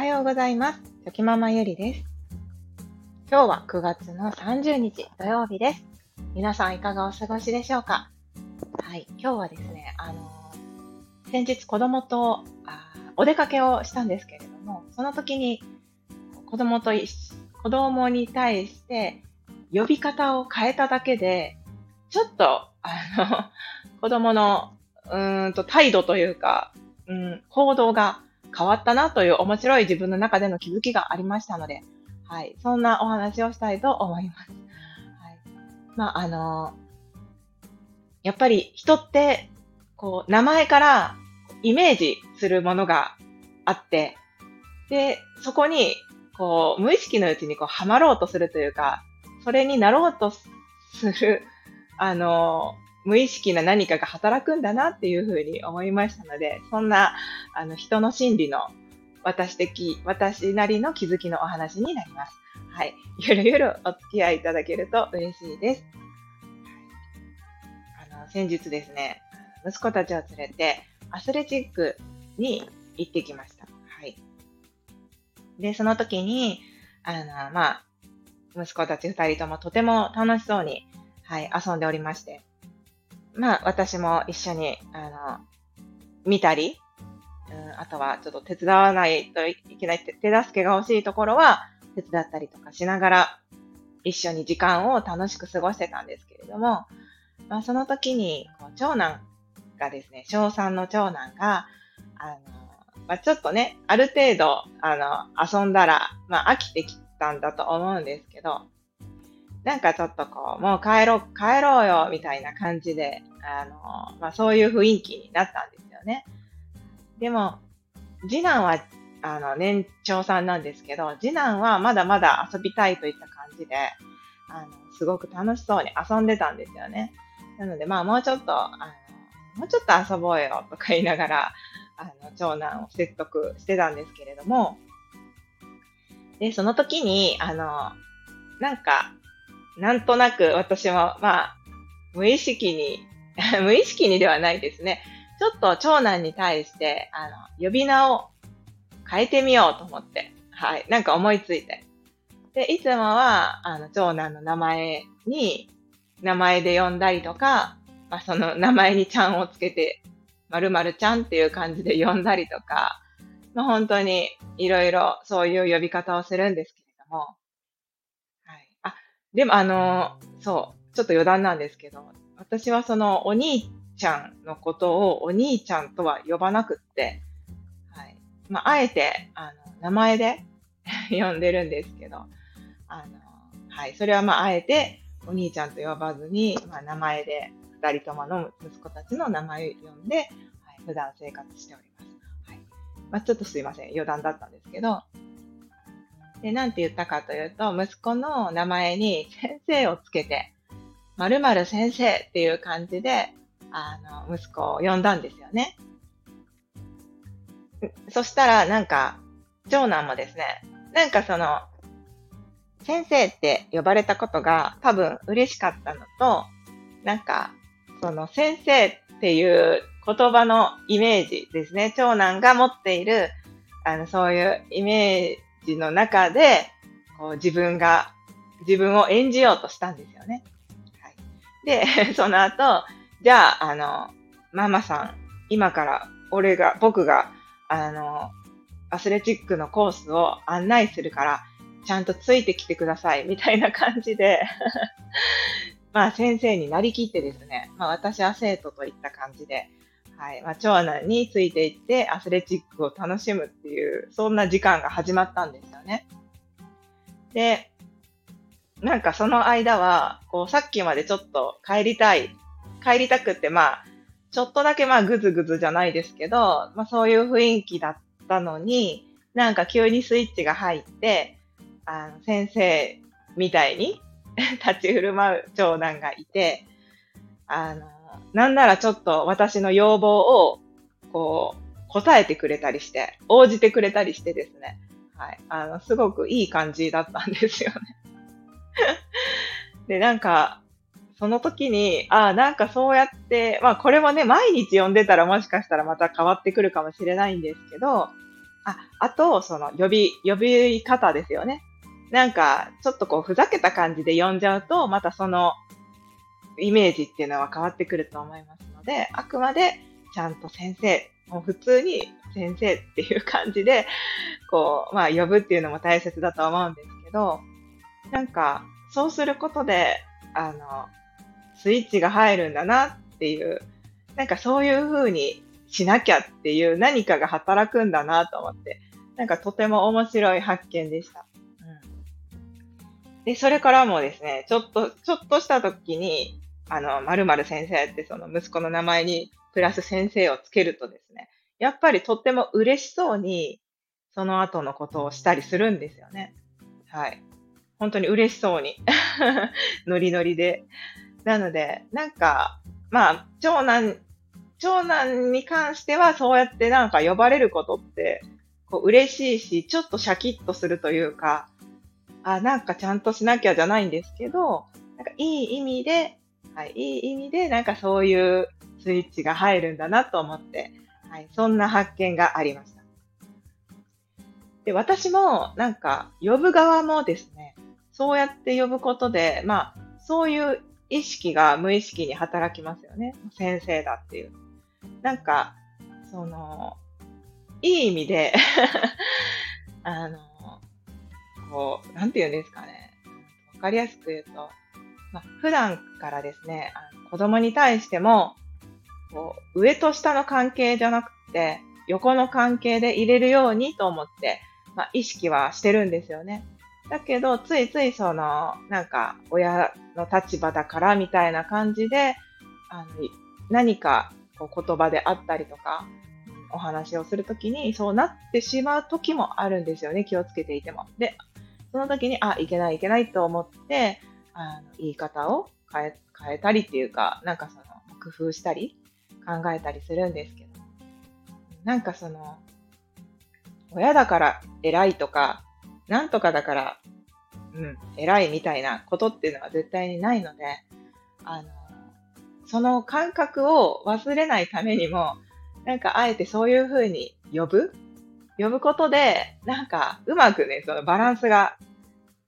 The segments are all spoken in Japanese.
はようございます。チョキママゆりです。今日は9月の30日土曜日です。皆さんいかがお過ごしでしょうか？はい、今日はですね、あのー、先日子供とあお出かけをしたんですけれども、その時に子供と子供に対して呼び方を変えただけで、ちょっと、あの、子供の、うんと態度というか、うん、行動が変わったなという面白い自分の中での気づきがありましたので、はい、そんなお話をしたいと思います。はい、まあ、あのやっぱり人って、こう、名前からイメージするものがあって、で、そこに、こう、無意識のうちにこう、はまろうとするというか、それになろうとする、あの無意識な何かが働くんだなっていうふうに思いましたので、そんなあの人の心理の私的、私なりの気づきのお話になります。はい。ゆるゆるお付き合いいただけると嬉しいです。あの、先日ですね、息子たちを連れてアスレチックに行ってきました。はい。で、その時に、あの、まあ、息子たち二人ともとても楽しそうに、はい、遊んでおりまして、まあ、私も一緒に、あの、見たり、うん、あとはちょっと手伝わないといけない手助けが欲しいところは手伝ったりとかしながら一緒に時間を楽しく過ごしてたんですけれども、まあ、その時に長男がですね、小3の長男が、あの、まあ、ちょっとね、ある程度、あの、遊んだら、まあ、飽きてきたんだと思うんですけど、なんかちょっとこう、もう帰ろう、帰ろうよ、みたいな感じで、あの、まあそういう雰囲気になったんですよね。でも、次男は、あの、年長さんなんですけど、次男はまだまだ遊びたいといった感じで、あの、すごく楽しそうに遊んでたんですよね。なので、まあもうちょっと、あの、もうちょっと遊ぼうよ、とか言いながら、あの、長男を説得してたんですけれども、で、その時に、あの、なんか、なんとなく私は、まあ、無意識に、無意識にではないですね。ちょっと長男に対して、あの、呼び名を変えてみようと思って、はい、なんか思いついて。で、いつもは、あの、長男の名前に、名前で呼んだりとか、まあ、その名前にちゃんをつけて、まるまるちゃんっていう感じで呼んだりとか、まあ、本当にいろいろそういう呼び方をするんですけれども、でも、あの、そう、ちょっと余談なんですけど、私はそのお兄ちゃんのことをお兄ちゃんとは呼ばなくって、はい。まあ、あえて、あの、名前で 呼んでるんですけど、あの、はい。それはまあ、あえてお兄ちゃんと呼ばずに、まあ、名前で、二人ともの息子たちの名前を呼んで、はい、普段生活しております。はい。まあ、ちょっとすいません。余談だったんですけど、で、なんて言ったかというと、息子の名前に先生をつけて、〇〇先生っていう感じで、あの、息子を呼んだんですよね。そしたら、なんか、長男もですね、なんかその、先生って呼ばれたことが多分嬉しかったのと、なんか、その先生っていう言葉のイメージですね。長男が持っている、あの、そういうイメージジの中で、こう自分が、自分を演じようとしたんですよね。はい、で、その後、じゃあ、あの、ママさん、今から俺が、僕が、あの、アスレチックのコースを案内するから、ちゃんとついてきてください、みたいな感じで。まあ先生になりきってですね、まあ私は生徒といった感じで、はい。まあ、長男についていってアスレチックを楽しむっていう、そんな時間が始まったんですよね。で、なんかその間は、こう、さっきまでちょっと帰りたい、帰りたくって、まあ、ちょっとだけまあ、ぐずぐずじゃないですけど、まあ、そういう雰囲気だったのに、なんか急にスイッチが入って、あの、先生みたいに立ち振る舞う長男がいて、あの、なんならちょっと私の要望を、こう、答えてくれたりして、応じてくれたりしてですね。はい。あの、すごくいい感じだったんですよね。で、なんか、その時に、ああ、なんかそうやって、まあこれもね、毎日読んでたらもしかしたらまた変わってくるかもしれないんですけど、あ、あと、その、呼び、呼び方ですよね。なんか、ちょっとこう、ふざけた感じで呼んじゃうと、またその、イメージっていうのは変わってくると思いますので、あくまで、ちゃんと先生、もう普通に先生っていう感じで、こう、まあ、呼ぶっていうのも大切だと思うんですけど、なんか、そうすることで、あの、スイッチが入るんだなっていう、なんかそういう風にしなきゃっていう何かが働くんだなと思って、なんかとても面白い発見でした。うん、で、それからもですね、ちょっと、ちょっとした時に、あの、〇〇先生ってその息子の名前にプラス先生をつけるとですね、やっぱりとっても嬉しそうに、その後のことをしたりするんですよね。はい。本当に嬉しそうに。ノリノリで。なので、なんか、まあ、長男長男に関してはそうやってなんか呼ばれることってこう嬉しいし、ちょっとシャキッとするというか、あ、なんかちゃんとしなきゃじゃないんですけど、なんかいい意味で、はい、いい意味でなんかそういうスイッチが入るんだなと思って、はい、そんな発見がありました。で、私もなんか呼ぶ側もですね、そうやって呼ぶことで、まあ、そういう意識が無意識に働きますよね。先生だっていう。なんか、その、いい意味で あの、こう、なんて言うんですかね。わかりやすく言うと、まあ、普段からですね、あの子供に対しても、こう、上と下の関係じゃなくて、横の関係で入れるようにと思って、まあ、意識はしてるんですよね。だけど、ついついその、なんか、親の立場だからみたいな感じで、あの、何かこう言葉であったりとか、お話をするときにそうなってしまう時もあるんですよね、気をつけていても。で、その時に、あ、いけないいけないと思って、あの言い方を変え変えたりっていうか、なんかその工夫したり考えたりするんですけど、なんかその、親だから偉いとか、なんとかだから、うん、偉いみたいなことっていうのは絶対にないので、あの、その感覚を忘れないためにも、なんかあえてそういう風に呼ぶ？呼ぶことで、なんかうまくね、そのバランスが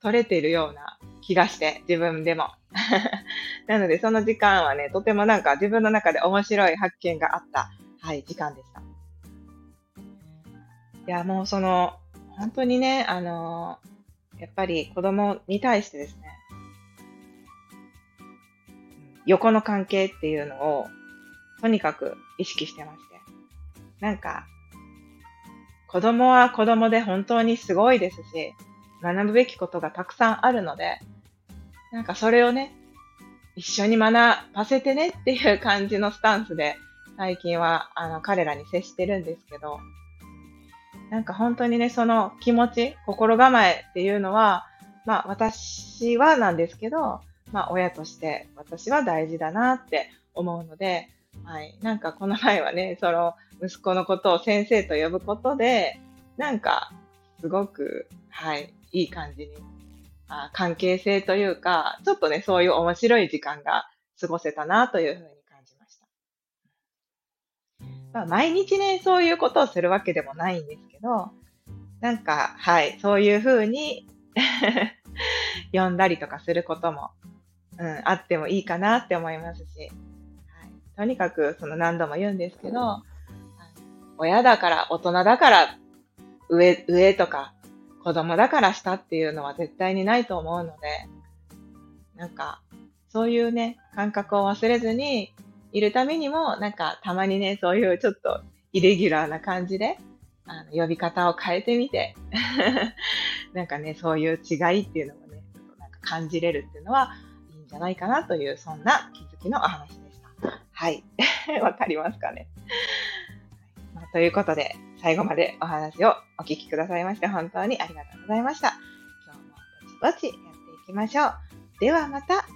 取れてるような気がして、自分でも。なのでその時間はね、とてもなんか自分の中で面白い発見があった、はい、時間でした。いや、もうその、本当にね、あのやっぱり子供に対してですね、横の関係っていうのを、とにかく意識してまして。なんか、子供は子供で本当にすごいですし、学ぶべきことがたくさんあるので、なんかそれをね、一緒に学ばせてねっていう感じのスタンスで、最近はあの彼らに接してるんですけど、なんか本当にね、その気持ち、心構えっていうのは、まあ私はなんですけど、まあ、親として私は大事だなって思うので、はい。なんかこの前はね、その息子のことを先生と呼ぶことで、なんかすごく、はい、いい感じに、あ関係性というか、ちょっとね、そういう面白い時間が過ごせたなというふうに感じました。まあ、毎日ね、そういうことをするわけでもないんですけど、なんか、はい、そういうふうに 呼んだりとかすることもうん、あってもいいかなって思いますし、はい、とにかくその何度も言うんですけど、親だから大人だから上、上とか子供だから下っていうのは絶対にないと思うので、なんかそういうね、感覚を忘れずにいるためにも、なんかたまにね、そういうちょっとイレギュラーな感じで、あの呼び方を変えてみて なんかね、そういう違いっていうのもね、なんか感じれるっていうのはいいん、じゃないかなという、そんな気づきのお話でした。はい。わかりますかね、まあ、ということで、最後までお話をお聞きくださいまして、本当にありがとうございました。今日もぼちぼちやっていきましょう。ではまた。